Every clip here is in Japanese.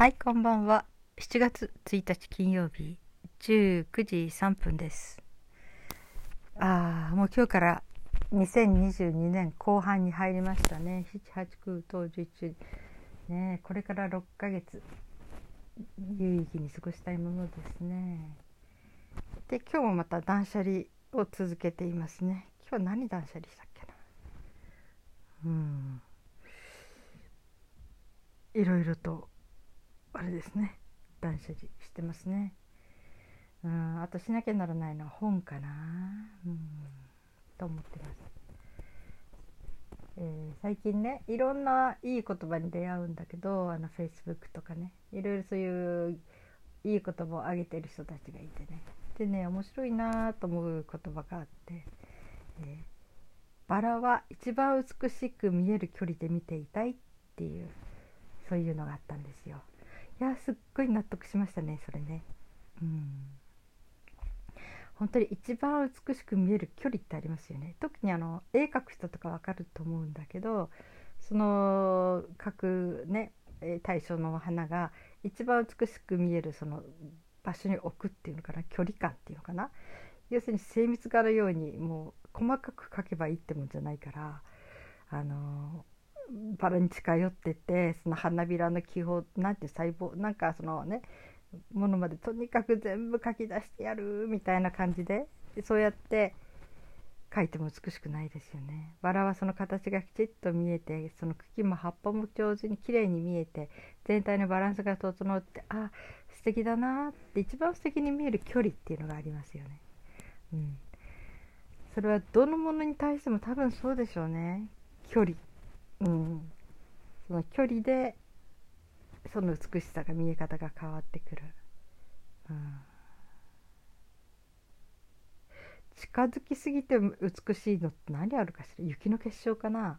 はい、こんばんは。7月1日金曜日、19時3分です。ああ、もう今日から2022年後半に入りましたね。7、8、9、10、11。ねこれから6ヶ月、有意義に過ごしたいものですね。で、今日もまた断捨離を続けていますね。今日何断捨離したっけな。うん。いろいろとあれですね。断捨離してますね。うんあとしなきゃならないのは本かな。うんと思ってます、えー最近ねいろんないい言葉に出会うんだけどあのフェイスブックとかね。いろいろそういういい言葉をあげてる人たちがいてね。でね面白いなと思う言葉があって、えーバラは一番美しく見える距離で見ていたいっていうそういうのがあったんですよ。いやすっごい納得しましたねそれね。うん。本当に一番美しく見える距離ってありますよね。特にあの絵描く人とかわかると思うんだけどその描くね対象の花が一番美しく見えるその場所に置くっていうのかな距離感っていうのかな要するに精密画のようにもう細かく描けばいいってもんじゃないからあのバラに近寄っててその花びらの気泡なんて細胞なんかそのねものまでとにかく全部書き出してやるみたいな感じでそうやって書いても美しくないですよね。バラはその形がきちっと見えてその茎も葉っぱも上手に綺麗に見えて全体のバランスが整ってあ素敵だなって一番素敵に見える距離っていうのがありますよね。うん、それはどのものに対しても多分そうでしょうね距離。うん、その距離でその美しさが見え方が変わってくる、うん、近づきすぎて美しいのって何あるかしら？雪の結晶かな？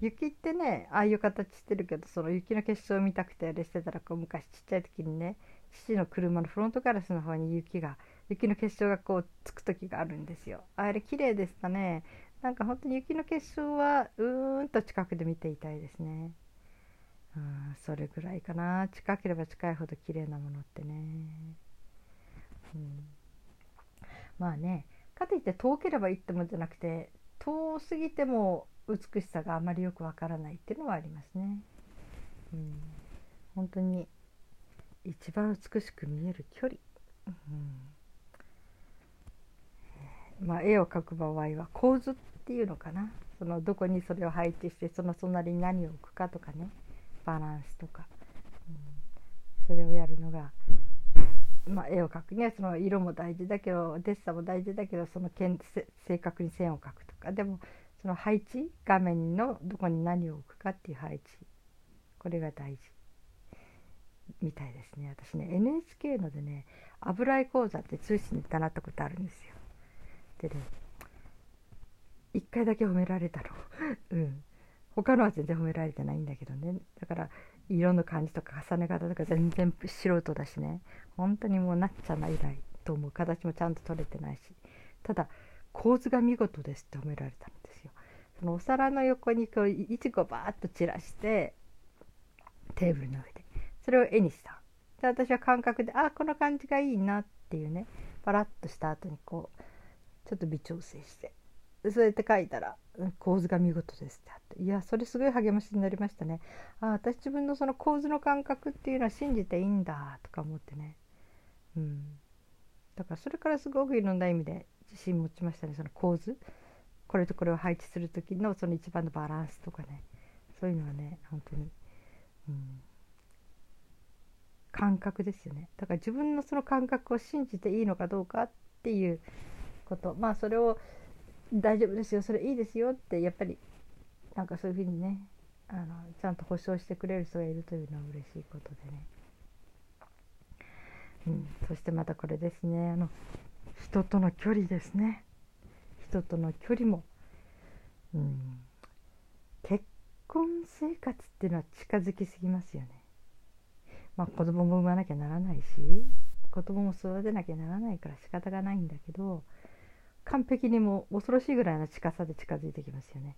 雪ってねああいう形してるけどその雪の結晶を見たくてあれしてたらこう昔ちっちゃい時にね父の車のフロントガラスの方に雪が雪の結晶がこうつく時があるんですよ。あれ綺麗でしたね。なんか本当に雪の結晶はうーんと近くで見ていたいですね。うん、それぐらいかな。近ければ近いほど綺麗なものってね。うん、まあね、かといって遠ければいいってもんじゃなくて、遠すぎても美しさがあまりよくわからないっていうのはありますね。うん、本当に一番美しく見える距離。うんまあ、絵を描く場合は構図っていうのかな？そのどこにそれを配置してその隣に何を置くかとかね。バランスとか、うん、それをやるのが、まあ、絵を描くにはその色も大事だけどデッサも大事だけどその正確に線を描くとか。でもその配置？画面のどこに何を置くかっていう配置。これが大事。みたいですね。私ね NHK のでね油絵講座って通信で習ったことあるんですよ。でね1回だけ褒められたの。うん。他のは全然褒められてないんだけどね。だから色の感じとか重ね方とか全然素人だしね。本当にもうなっちゃないないと思う。形もちゃんと取れてないし。ただ構図が見事ですって褒められたんですよ。そのお皿の横にこういちごバーッと散らしてテーブルの上で。それを絵にした。で私は感覚であこの感じがいいなっていうね。パラッとした後にこうちょっと微調整して。そうやって書いたら「構図が見事です」ってあって。いやそれすごい励ましになりましたね。あ私自分のその構図の感覚っていうのは信じていいんだとか思ってね。うん。だからそれからすごくいろんな意味で自信持ちましたねその構図。これとこれを配置する時のその一番のバランスとかね。そういうのはね本当に、うん、感覚ですよね。だから自分のその感覚を信じていいのかどうかっていうこと。まあそれを大丈夫ですよそれいいですよってやっぱりなんかそういうふうにねあのちゃんと保証してくれる人がいるというのは嬉しいことでね、うん、そしてまたこれですねあの人との距離ですね。人との距離も、うん、結婚生活っていうのは近づきすぎますよね。まあ子供も産まなきゃならないし子供も育てなきゃならないから仕方がないんだけど完璧にもう恐ろしいぐらいの近さで近づいてきますよね。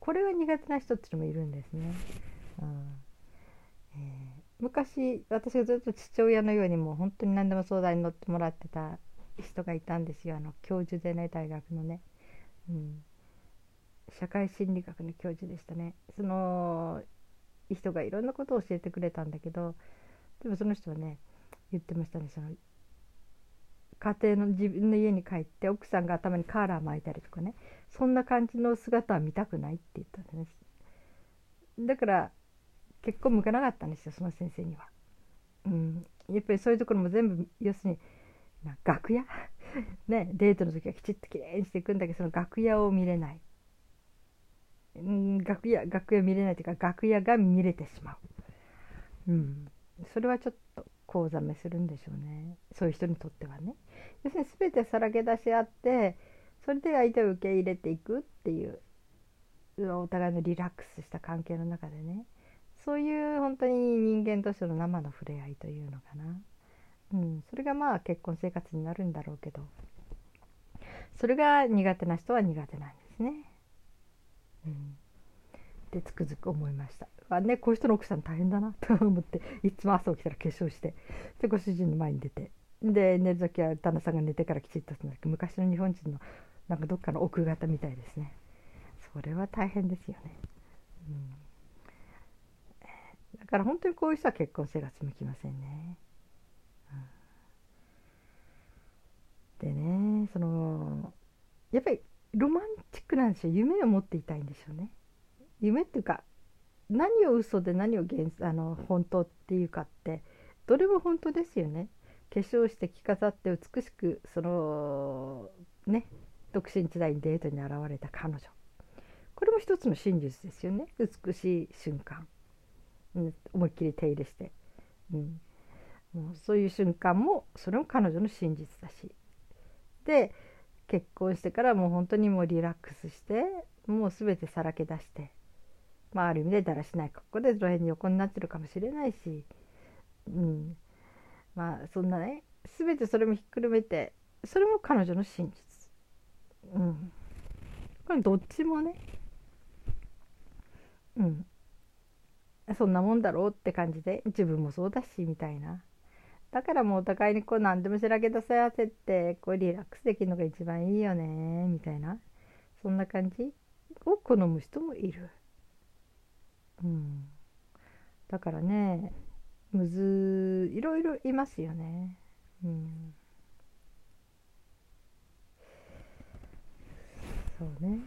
これは苦手な人っていうのもいるんですね。うんえー昔私がずっと父親のようにもう本当に何でも相談に乗ってもらってた人がいたんですよ。あの教授でね大学のね、うん、社会心理学の教授でしたね。その人がいろんなことを教えてくれたんだけどでもその人はね言ってましたね。その家庭の自分の家に帰って奥さんが頭にカーラー巻いたりとかね。そんな感じの姿は見たくないって言ったんです。だから結婚向かなかったんですよその先生には。うん、やっぱりそういうところも全部要するに楽屋？ね。デートの時はきちっときれいにしていくんだけどその楽屋を見れない、うん、楽屋楽屋見れないというか楽屋が見れてしまう、うん、それはちょっ興ざめするんでしょうね。そういう人にとってはね。要するに全てさらけ出し合ってそれで相手を受け入れていくっていうお互いのリラックスした関係の中でね。そういう本当に人間としての生の触れ合いというのかな、うん、それがまあ結婚生活になるんだろうけど。それが苦手な人は苦手なんですね。うん、でつくづく思いました。あねこういう人の奥さん大変だな と思っていつも朝起きたら化粧してでご主人の前に出てで寝る時は旦那さんが寝てからきちっとするんだけど昔の日本人のなんかどっかの奥方みたいですね。それは大変ですよね。うんだから本当にこういう人は結婚生活向きませんね。うん、でねそのやっぱりロマンチックなんですよ夢を持っていたいんでしょうね。夢っていうか何を嘘で何を現あの本当っていうかってどれも本当ですよね。化粧して着飾って美しくそのね独身時代にデートに現れた彼女。これも一つの真実ですよね。美しい瞬間。うん、思いっきり手入れして、うん、もうそういう瞬間もそれも彼女の真実だし。で結婚してからもう本当にもうリラックスしてもう全てさらけ出して、まあ、ある意味でだらしない格好でその辺に横になってるかもしれないし、うん、まあそんなね全てそれもひっくるめてそれも彼女の真実。うん、これどっちもね、うん、そんなもんだろうって感じで自分もそうだしみたいな。だからもうお互いにこう何でもしらけ出せ合わせてこうリラックスできるのが一番いいよねみたいな。そんな感じを好む人もいる。うん。だからねむずいろいろいますよね。うん。そうね。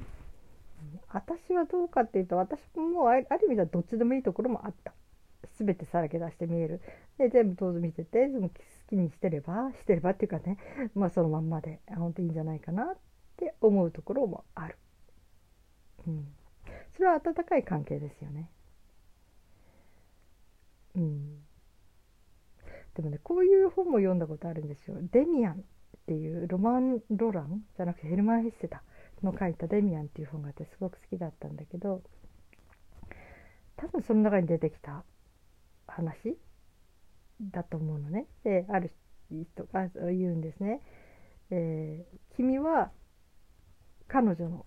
私はどうかっていうと私もある意味ではどっちでもいいところもあった。全てさらけ出して見える。で全部当然見てて好きにしてればしてればっていうかねまあそのまんまで本当にいいんじゃないかなって思うところもある、うん、それは温かい関係ですよね。うんでもねこういう本も読んだことあるんですよデミアンっていうロマン・ロランじゃなくてヘルマン・ヘッセだの書いた「デミアン」っていう本があってすごく好きだったんだけど多分その中に出てきた話だと思うのね。である人が言うんですね。えー、君は彼女の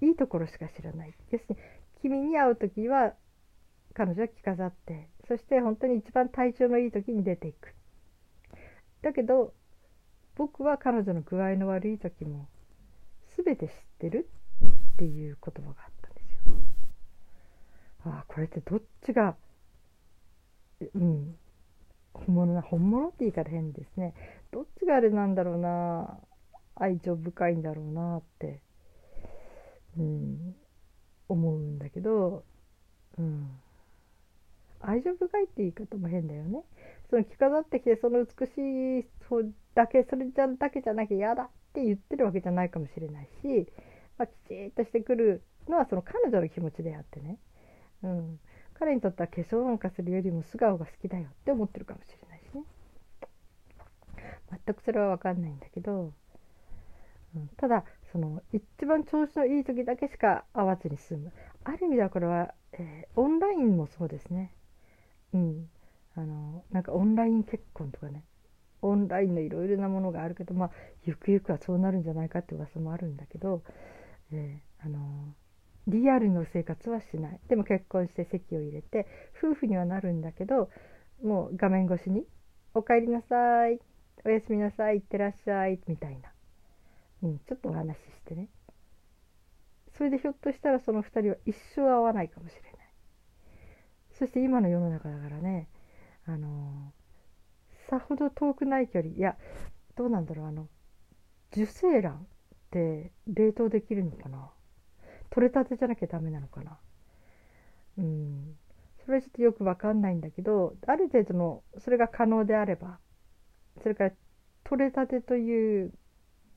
いいところしか知らない。要するに君に会う時は彼女は着飾ってそして本当に一番体調のいい時に出ていく。だけど僕は彼女の具合の悪い時も全て知ってるっていう言葉があったんですよ。ああこれってどっちがうん本物な本物って言い方変ですねどっちがあれなんだろうな愛情深いんだろうなって、うん、思うんだけど、うん、愛情深いって言い方も変だよね。その着飾ってきてその美しいだけそれじゃだけじゃなきゃ嫌だって言ってるわけじゃないかもしれないし、まあ、きちっとしてくるのはその彼女の気持ちであってね、うん、彼にとっては化粧なんかするよりも素顔が好きだよって思ってるかもしれないしね。全くそれは分かんないんだけど、うん、ただその一番調子のいい時だけしか会わずに済む。ある意味ではこれは、えー、オンラインもそうですね。うん。あのなんかオンライン結婚とかね。オンラインのいろいろなものがあるけどまあゆくゆくはそうなるんじゃないかって噂もあるんだけど、えー、あのリアルの生活はしない。でも結婚して籍を入れて夫婦にはなるんだけどもう画面越しに「おかえりなさい」「おやすみなさい」「いってらっしゃい」みたいな、うん、ちょっとお話ししてね。それでひょっとしたらその2人は一生会わないかもしれない。そして今の世の中だからね。あのさほど遠くない距離。いやどうなんだろう。あの受精卵って冷凍できるのかな？取れたてじゃなきゃダメなのかな？うん。それはちょっとよく分かんないんだけどある程度のそれが可能であればそれから取れたてという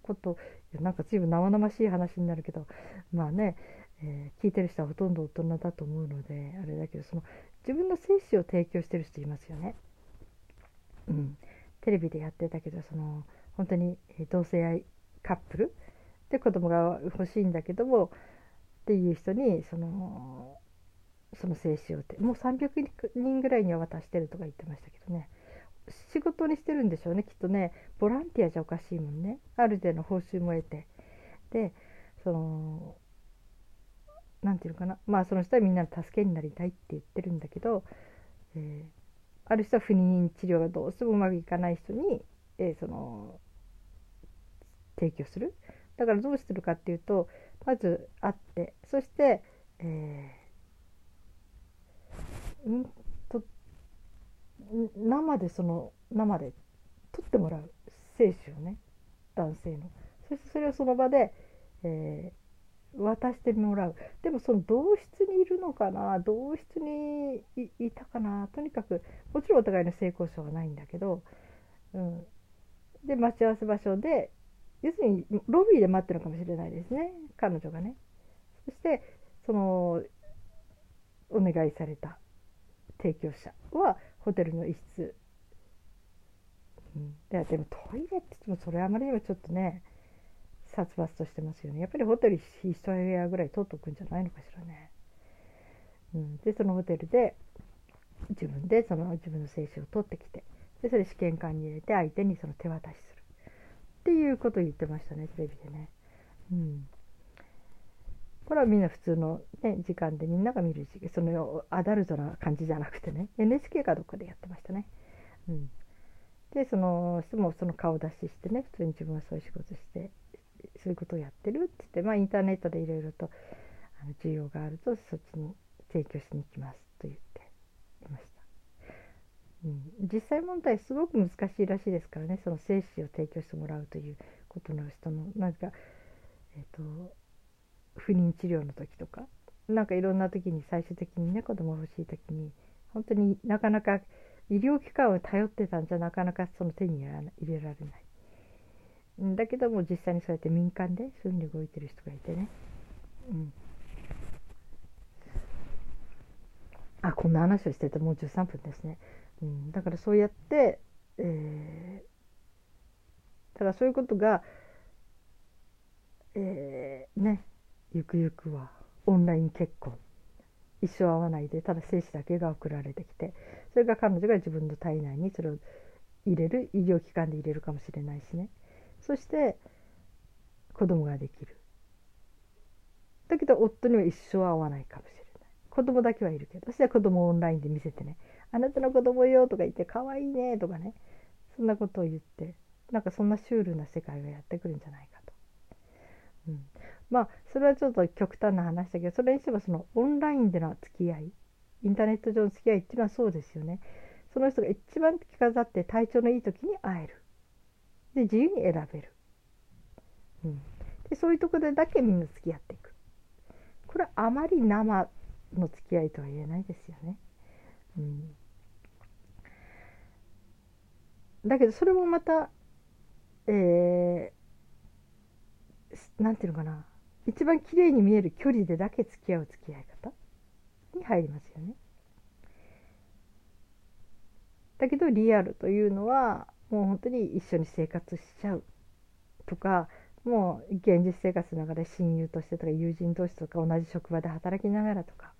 こといやなんか随分生々しい話になるけどまあね、えー、聞いてる人はほとんど大人だと思うのであれだけどその自分の精子を提供してる人いますよね。うん、テレビでやってたけどその本当に同性愛カップル？で子供が欲しいんだけどもっていう人にそのその精子をてもう300人ぐらいには渡してるとか言ってましたけどね。仕事にしてるんでしょうねきっとね。ボランティアじゃおかしいもんね。ある程度の報酬も得て。でその何て言うのかな。まあその人はみんなの助けになりたいって言ってるんだけど、えー、ある人は不妊治療がどうしてもうまくいかない人に、えー、その提供する。だからどうしてるかっていうとまず会ってそして、えー、んと生でその生で取ってもらう。精子をね男性の。そしてそれをその場で、えー、渡してもらう。でもその同室にいるのかな？同室にいたかな？とにかくもちろんお互いの性交渉はないんだけど、うん、で待ち合わせ場所で要するにロビーで待ってるのかもしれないですね。彼女がね。そしてそのお願いされた提供者はホテルの一室、うん、ででもトイレって言ってもそれあまりにもちょっとね殺伐としてますよね。やっぱりホテル一部屋ぐらい取っとくんじゃないのかしらね、うん、でそのホテルで自分でその自分の精子を取ってきてでそれ試験管に入れて相手にその手渡しする。っていうことを言ってましたねテレビでね。うん、これはみんな普通の、ね、時間でみんなが見る時そのアダルトな感じじゃなくてね NHK かどっかでやってましたね。うん、でその人もその顔出ししてね普通に自分はそういう仕事してそういうことをやってるって言って、まあ、インターネットでいろいろとあの需要があるとそっちに提供しに行きますと言っていました。うん、実際問題すごく難しいらしいですからねその精子を提供してもらうということの人のなんか、えーと、不妊治療の時とかなんかいろんな時に最終的にね子供欲しい時に本当になかなか医療機関を頼ってたんじゃなかなかその手に入れられない。だけども実際にそうやって民間でそういうふうに動いてる人がいてね。うん。あこんな話をしててもう13分ですね。うん、だからそうやって、えー、だからそういうことが、えー、ねゆくゆくはオンライン結婚。一生会わないでただ精子だけが送られてきてそれが彼女が自分の体内にそれを入れる医療機関で入れるかもしれないしね。そして子供ができるだけど夫には一生会わないかもしれない子供だけはいるけどそしたら子供をオンラインで見せてねあなたの子供よとか言って可愛いねとかねそんなことを言ってなんかそんなシュールな世界がやってくるんじゃないかと。うん、まあそれはちょっと極端な話だけどそれにしてもそのオンラインでの付き合いインターネット上の付き合いっていうのはそうですよね。その人が一番着飾って体調のいい時に会える。で自由に選べる。うん、でそういうとこでだけみんな付き合っていく。これはあまり生の付き合いとは言えないですよね。うん、だけどそれもまたえー、なんていうのかな一番綺麗に見える距離でだけ付き合う付き合い方に入りますよね。だけどリアルというのはもう本当に一緒に生活しちゃう。とかもう現実生活の中で親友としてとか友人同士とか同じ職場で働きながらとか。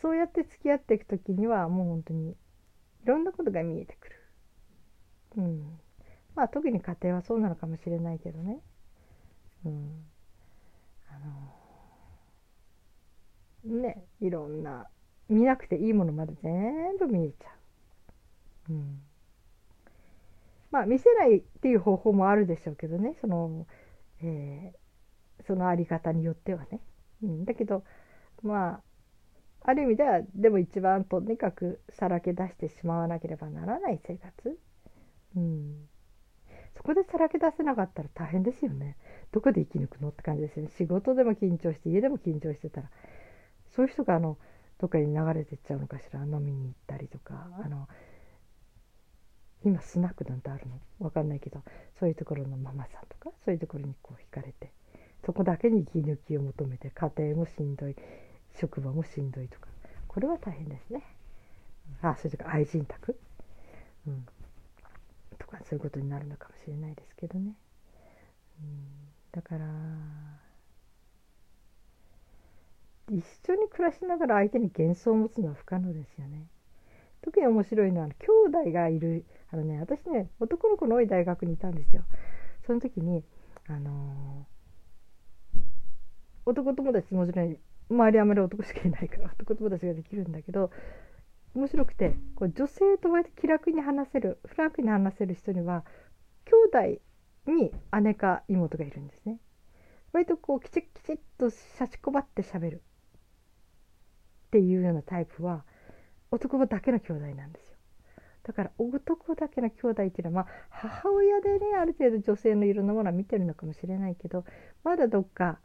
そうやって付き合っていく時にはもう本当にいろんなことが見えてくる。うん、まあ特に家庭はそうなのかもしれないけどね。うん、あのねいろんな見なくていいものまで全部見えちゃうん。まあ見せないっていう方法もあるでしょうけどね。その、えー、そのあり方によってはね、うん、だけどまあある意味ではでも一番とにかくさらけ出してしまわなければならない生活、うん、そこでさらけ出せなかったら大変ですよね。どこで生き抜くのって感じですよね。仕事でも緊張して家でも緊張してたら。そういう人があのどっかに流れてっちゃうのかしら。飲みに行ったりとか。あの今スナックなんてあるの？分かんないけどそういうところのママさんとかそういうところにこう惹かれてそこだけに息抜きを求めて家庭もしんどい職場もしんどいとかこれは大変ですね。あそれとか愛人宅、うん、とかそういうことになるのかもしれないですけどね。うん、だから一緒に暮らしながら相手に幻想を持つのは不可能ですよね。特に面白いのは兄弟がいるあのね私ね男の子の多い大学にいたんですよ。その時にあのー、男友達もちろん周りあまり男しかいないから男友達ができるんだけど面白くてこう女性と割と気楽に話せるフランクに話せる人には兄弟に姉か妹がいるんですね。割とこうきちっきちっとしゃちこばってしゃべる。っていうようなタイプは男だけの兄弟なんですだから男だけの兄弟っていうのは、まあ、母親でねある程度女性のいろんなものは見てるのかもしれないけどまだどっか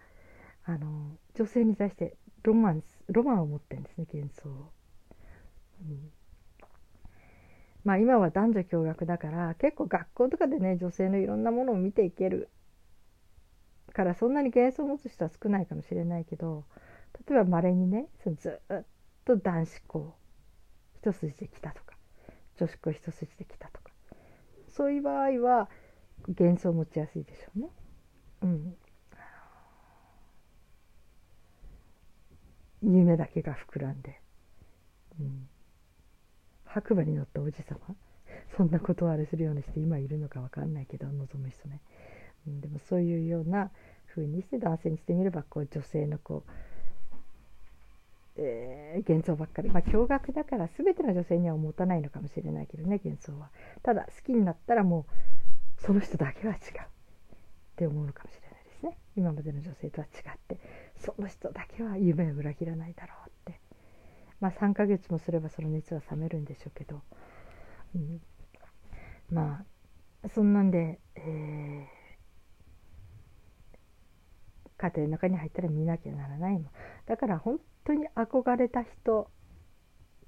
あの女性に対してロマンスロマンを持ってるんですね幻想。うんまあ今は男女共学だから結構学校とかでね女性のいろんなものを見ていけるからそんなに幻想を持つ人は少ないかもしれないけど例えばまれにねそのずっと男子校一筋で来たとか女子校一筋で来たとか。そういう場合は幻想を持ちやすいでしょうね。うん、夢だけが膨らんで、うん、白馬に乗ったおじ様。そんなことをあれするようにして今いるのか分かんないけど望む人ね、うん、でもそういうような風にして男性にしてみればこう女性のこうえー、幻想ばっかり。まあ驚愕だから全ての女性には持たないのかもしれないけどね幻想は。ただ好きになったらもうその人だけは違うって思うのかもしれないですね。今までの女性とは違って。その人だけは夢を裏切らないだろうって。まあ3ヶ月もすればその熱は冷めるんでしょうけど、うん、まあそんなんで、えー家庭の中に入ったら見なきゃならないもだから本当に憧れた人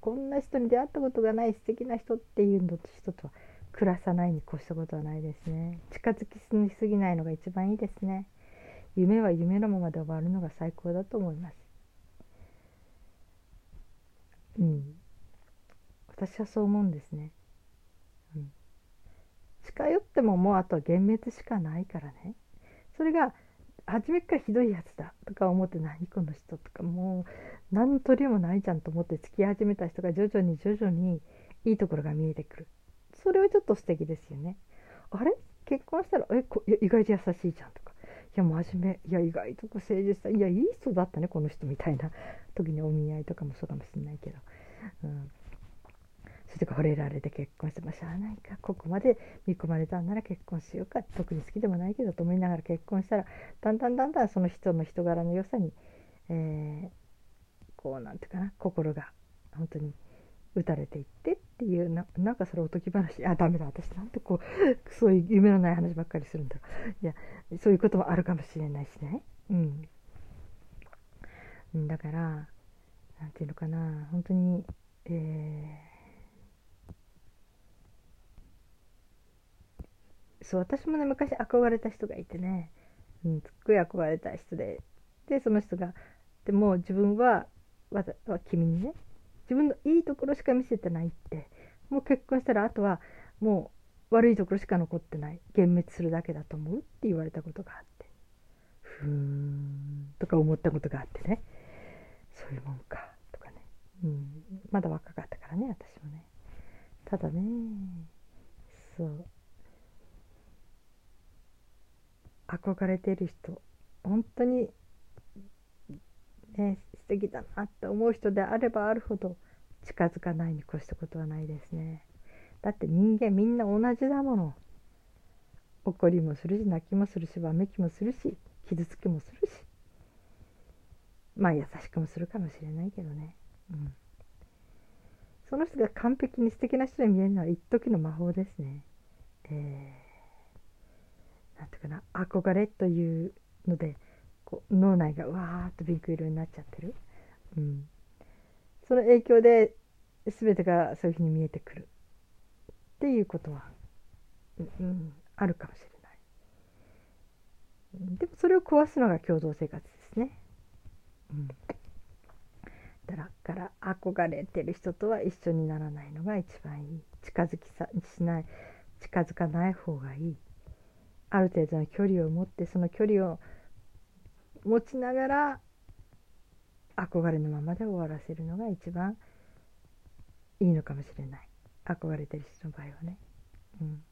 こんな人に出会ったことがない素敵な人っていうのと人とは暮らさないに越したことはないですね。近づきすぎないのが一番いいですね。夢は夢のままで終わるのが最高だと思います。うん。私はそう思うんですね、うん、近寄ってももうあとは幻滅しかないからね。それが初めからひどいやつだとか思って何この人とかもう何とりもないじゃんと思って付き始めた人が徐々に徐々にいいところが見えてくる。それはちょっと素敵ですよね。あれ？結婚したら？えこ意外と優しいじゃんとか。いや真面目。いや意外と誠実さいやいい人だったねこの人みたいな。時にお見合いとかもそうかもしれないけど、うん、それとか惚れられて結婚してもしゃあないかここまで見込まれたんなら結婚しようか特に好きでもないけどと思いながら結婚したらだんだんだんだんその人の人柄の良さに、えー、こうなんていうかな心が本当に打たれていってっていうななんかそれおとぎ話あダメだ私なんてこうそういう夢のない話ばっかりするんだいやそういうこともあるかもしれないしねうんだからなんていうのかな本当にえーそう私もね昔憧れた人がいてね、うん、すっごい憧れた人で。でその人がでも自分はわざ君にね自分のいいところしか見せてないって。もう結婚したらあとはもう悪いところしか残ってない。幻滅するだけだと思うって言われたことがあって。ふーんとか思ったことがあってね。そういうもんかとかね、うん、まだ若かったからね私もね。ただねそう。憧れてる人本当にね素敵だなって思う人であればあるほど近づかないに越したことはないですね。だって人間みんな同じだもの。怒りもするし泣きもするしわめきもするし傷つきもするし。まあ優しくもするかもしれないけどね、うん、その人が完璧に素敵な人に見えるのは一時の魔法ですね。えー、かな憧れというのでこう脳内がわーっとピンク色になっちゃってる、うん、その影響で全てがそういうふうに見えてくる。っていうことは、うん、あるかもしれない。でもそれを壊すのが共同生活ですね、うん、だから憧れてる人とは一緒にならないのが一番いい。近づきさしない近づかない方がいい。ある程度の距離を持ってその距離を持ちながら憧れのままで終わらせるのが一番いいのかもしれない。憧れてる人の場合はね、うん、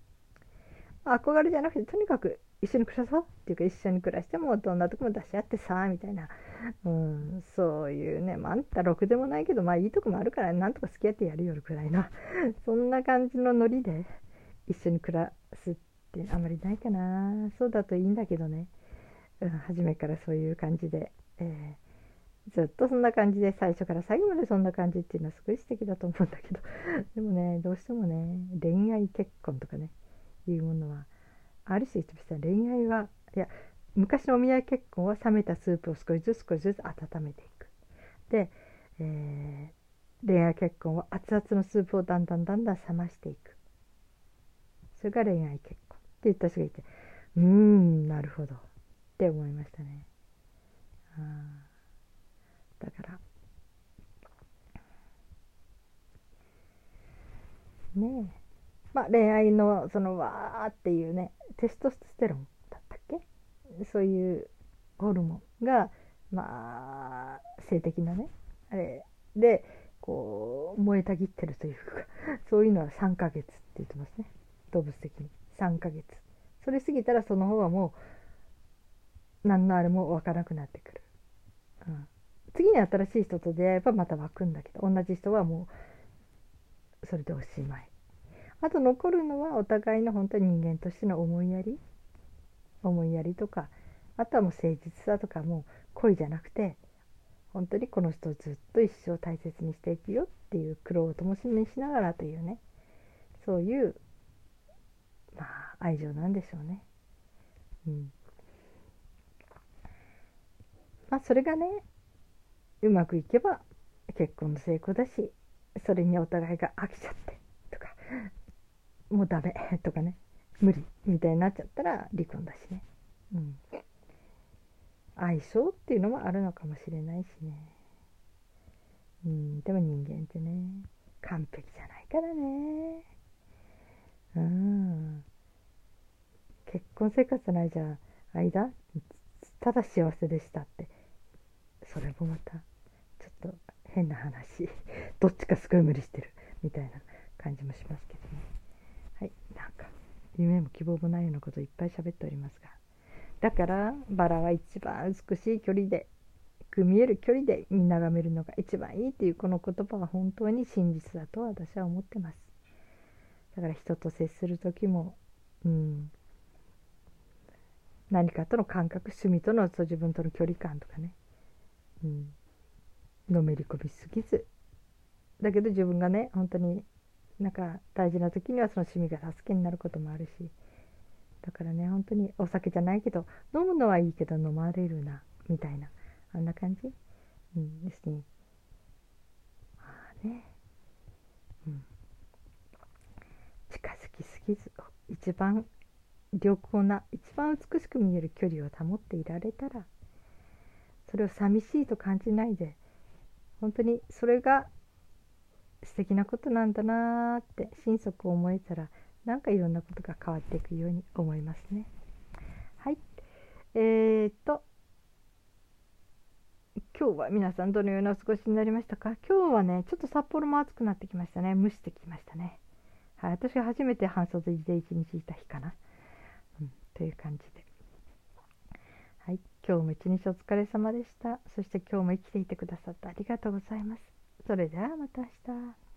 憧れじゃなくてとにかく一緒に暮らそうっていうか一緒に暮らしてもどんなとこも出し合ってさみたいな、うん、そういうね、まあ、あんたろくでもないけどまあいいとこもあるからなんとか付き合ってやるよるくらいのそんな感じのノリで一緒に暮らすってあまりないかな。そうだといいんだけどね、うん、初めからそういう感じで、えー、ずっとそんな感じで最初から最後までそんな感じっていうのはすごい素敵だと思うんだけど。でもねどうしてもね恋愛結婚とかねいうものはある種言ってました恋愛はいや昔のお見合い結婚は冷めたスープを少しずつ少しずつ温めていく。で、えー、恋愛結婚は熱々のスープをだんだんだんだん冷ましていく。それが恋愛結婚。言った人がいてうーんなるほど。って思いましたね。あだから。ねえ。まあ、恋愛のそのわーっていうねテストステロンだったっけ？そういうホルモンがまあ性的なね。あれ。でこう燃えたぎってるというかそういうのは3ヶ月って言ってますね。動物的に。3ヶ月。それ過ぎたらその方はもう何のあれも湧かなくなってくる、うん、次に新しい人と出会えばまた湧くんだけど同じ人はもうそれでおしまい。あと残るのはお互いの本当に人間としての思いやり。思いやりとかあとはもう誠実さとかもう恋じゃなくて本当にこの人をずっと一生大切にしていくよっていう苦労を共にしながらというね。そういうまあ愛情なんでしょうね。うん、まあそれがねうまくいけば結婚の成功だしそれにお互いが飽きちゃってとかもうダメとかね無理みたいになっちゃったら離婚だしね、うん、相性っていうのもあるのかもしれないしね、うん、でも人間ってね完璧じゃないからね。うん。結婚生活の間間ただ幸せでしたって。それもまたちょっと変な話。どっちかすごい無理してるみたいな感じもしますけどね。はい。なんか夢も希望もないようなこといっぱい喋っておりますが。だからバラは一番美しい距離で見える距離で見眺めるのが一番いいっていうこの言葉は本当に真実だと私は思ってます。だから人と接する時もうん何かとの感覚趣味との自分との距離感とかね、うん、のめり込みすぎず。だけど自分がね本当になんか大事な時にはその趣味が助けになることもあるし。だからね本当にお酒じゃないけど飲むのはいいけど飲まれるなみたいなあんな感じ、うん、ですね。まあね、うん、近づきすぎず一番良好な一番美しく見える距離を保っていられたらそれを寂しいと感じないで本当にそれが素敵なことなんだなーって心底思えたらなんかいろんなことが変わっていくように思いますね。はい。えー、っと、今日は皆さんどのようなお過ごしになりましたか今日はね、ちょっと札幌も暑くなってきましたね。蒸してきましたね。はい。私が初めて半袖で一日いた日かな。という感じで。はい。今日も一日お疲れ様でした。そして今日も生きていてくださってありがとうございます。それではまた明日。